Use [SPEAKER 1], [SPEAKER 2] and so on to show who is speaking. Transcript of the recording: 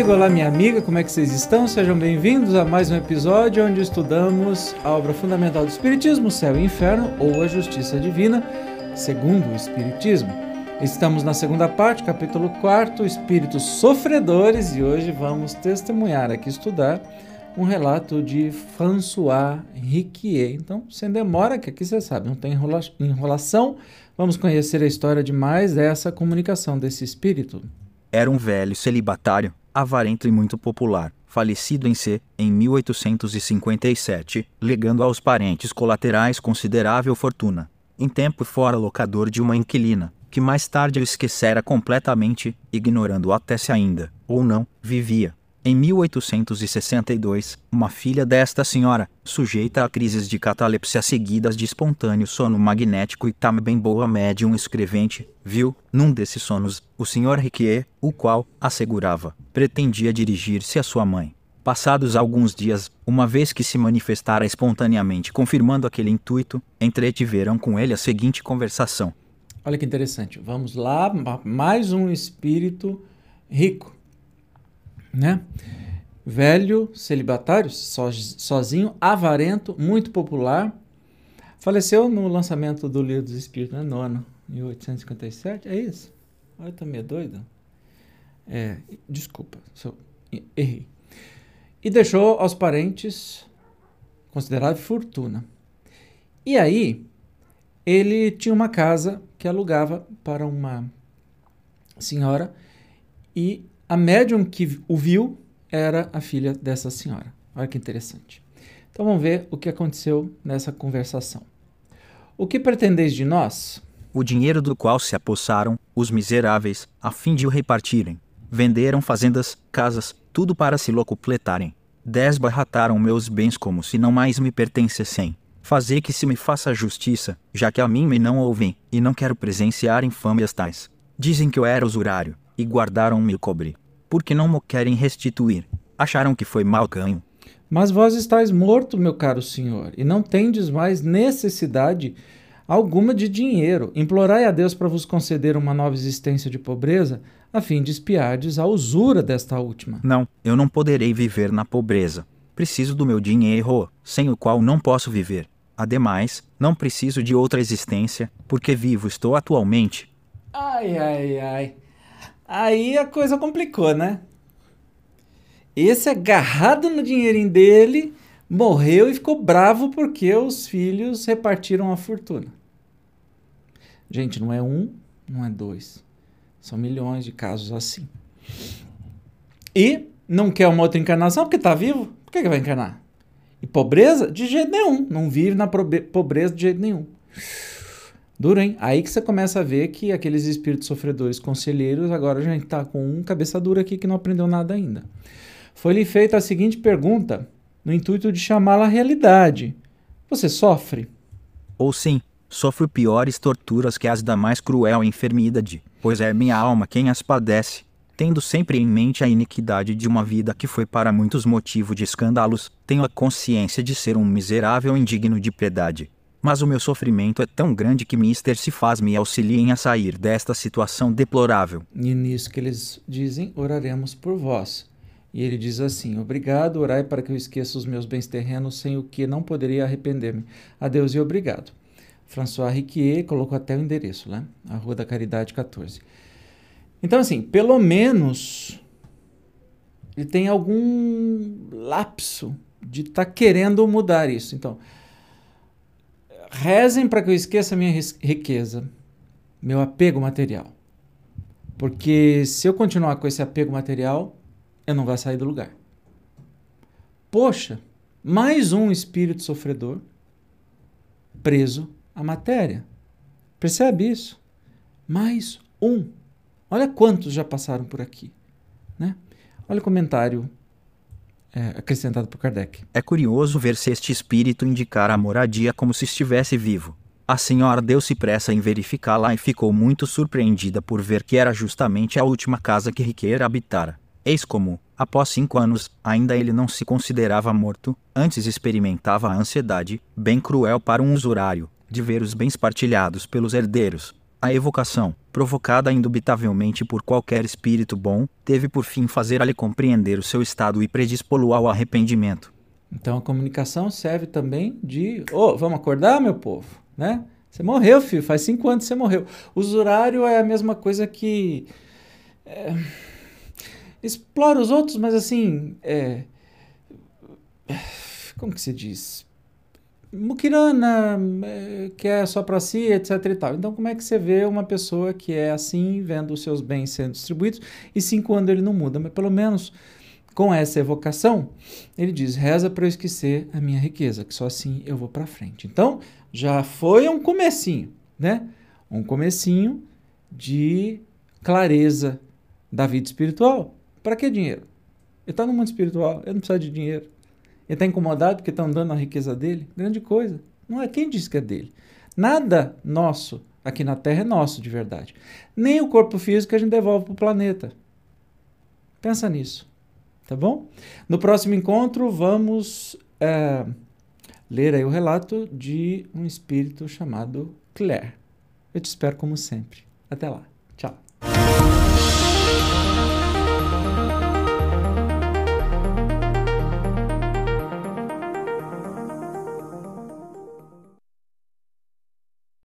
[SPEAKER 1] amigo, olá minha amiga, como é que vocês estão? Sejam bem-vindos a mais um episódio onde estudamos a obra fundamental do Espiritismo, Céu e Inferno, ou a Justiça Divina, segundo o Espiritismo. Estamos na segunda parte, capítulo 4, Espíritos Sofredores, e hoje vamos testemunhar aqui, estudar um relato de François Riquier. Então, sem demora, que aqui você sabe, não tem enrola enrolação, vamos conhecer a história de mais dessa comunicação desse espírito.
[SPEAKER 2] Era um velho celibatário, avarento e muito popular, falecido em C, em 1857, legando aos parentes colaterais considerável fortuna. Em tempo fora locador de uma inquilina, que mais tarde o esquecera completamente, ignorando até se ainda, ou não, vivia. Em 1862, uma filha desta senhora, sujeita a crises de catalepsia seguidas de espontâneo sono magnético e também boa médium escrevente, viu, num desses sonos, o Sr. Riquier, o qual, assegurava, pretendia dirigir-se à sua mãe. Passados alguns dias, uma vez que se manifestara espontaneamente confirmando aquele intuito, entretiveram com ele a seguinte conversação.
[SPEAKER 1] Olha que interessante. Vamos lá, mais um espírito rico né? Velho, celibatário, sozinho, avarento, muito popular. Faleceu no lançamento do Livro dos Espíritos, né? Nono, 1857. É isso? Olha, tá meio doido. É, desculpa, só, errei. E deixou aos parentes considerável fortuna. E aí, ele tinha uma casa que alugava para uma senhora e a médium que o viu era a filha dessa senhora. Olha que interessante. Então vamos ver o que aconteceu nessa conversação. O que pretendeis de nós?
[SPEAKER 2] O dinheiro do qual se apossaram os miseráveis, a fim de o repartirem. Venderam fazendas, casas, tudo para se locupletarem. Desbarrataram meus bens como se não mais me pertencessem. Fazer que se me faça justiça, já que a mim me não ouvem, e não quero presenciar infâmias tais. Dizem que eu era usurário, e guardaram-me o cobre porque não mo querem restituir. Acharam que foi mal ganho.
[SPEAKER 1] Mas vós estáis morto, meu caro senhor, e não tendes mais necessidade alguma de dinheiro. Implorai a Deus para vos conceder uma nova existência de pobreza, a fim de espiardes a usura desta última.
[SPEAKER 2] Não, eu não poderei viver na pobreza. Preciso do meu dinheiro, sem o qual não posso viver. Ademais, não preciso de outra existência, porque vivo estou atualmente.
[SPEAKER 1] Ai, ai, ai. Aí a coisa complicou, né? Esse agarrado no dinheirinho dele morreu e ficou bravo porque os filhos repartiram a fortuna. Gente, não é um, não é dois. São milhões de casos assim. E não quer uma outra encarnação porque está vivo? Por que, que vai encarnar? E pobreza? De jeito nenhum. Não vive na pobreza de jeito nenhum. Hein? Aí que você começa a ver que aqueles espíritos sofredores conselheiros, agora a gente está com um cabeça dura aqui que não aprendeu nada ainda. Foi-lhe feita a seguinte pergunta, no intuito de chamá-la à realidade. Você sofre?
[SPEAKER 2] Ou sim, sofro piores torturas que as da mais cruel enfermidade, pois é minha alma quem as padece, tendo sempre em mente a iniquidade de uma vida que foi para muitos motivo de escândalos, tenho a consciência de ser um miserável indigno de piedade mas o meu sofrimento é tão grande que Mister se faz me auxiliem a sair desta situação deplorável.
[SPEAKER 1] E nisso que eles dizem, oraremos por vós. E ele diz assim: Obrigado, orai para que eu esqueça os meus bens terrenos, sem o que não poderia arrepender-me. Adeus e obrigado. François Riquier colocou até o endereço, né? A Rua da Caridade 14. Então, assim, pelo menos ele tem algum lapso de estar tá querendo mudar isso. Então, rezem para que eu esqueça a minha riqueza, meu apego material. Porque se eu continuar com esse apego material, eu não vou sair do lugar. Poxa, mais um espírito sofredor preso à matéria. Percebe isso? Mais um. Olha quantos já passaram por aqui. Né? Olha o comentário é, acrescentado por Kardec.
[SPEAKER 2] É curioso ver se este espírito indicar a moradia como se estivesse vivo. A senhora deu-se pressa em verificá-la e ficou muito surpreendida por ver que era justamente a última casa que Riqueira habitara. Eis como, após cinco anos, ainda ele não se considerava morto, antes experimentava a ansiedade, bem cruel para um usurário, de ver os bens partilhados pelos herdeiros. A evocação, provocada indubitavelmente por qualquer espírito bom, teve por fim fazer-lhe compreender o seu estado e predispô-lo ao arrependimento.
[SPEAKER 1] Então a comunicação serve também de, ô, oh, vamos acordar, meu povo, né? Você morreu, filho, faz cinco anos que você morreu. Usurário é a mesma coisa que é, explora os outros, mas assim, é, como que se diz? Mukirana, é, que é só para si, etc e tal. Então, como é que você vê uma pessoa que é assim, vendo os seus bens sendo distribuídos, e cinco anos ele não muda? Mas pelo menos com essa evocação, ele diz: reza para eu esquecer a minha riqueza, que só assim eu vou para frente. Então, já foi um comecinho, né? Um comecinho de clareza da vida espiritual. Para que dinheiro? Ele está no mundo espiritual, ele não precisa de dinheiro. Ele está incomodado porque estão dando a riqueza dele? Grande coisa. Não é quem disse que é dele. Nada nosso aqui na Terra é nosso de verdade. Nem o corpo físico a gente devolve para o planeta. Pensa nisso. Tá bom? No próximo encontro, vamos é, ler aí o relato de um espírito chamado Claire. Eu te espero como sempre. Até lá. Tchau.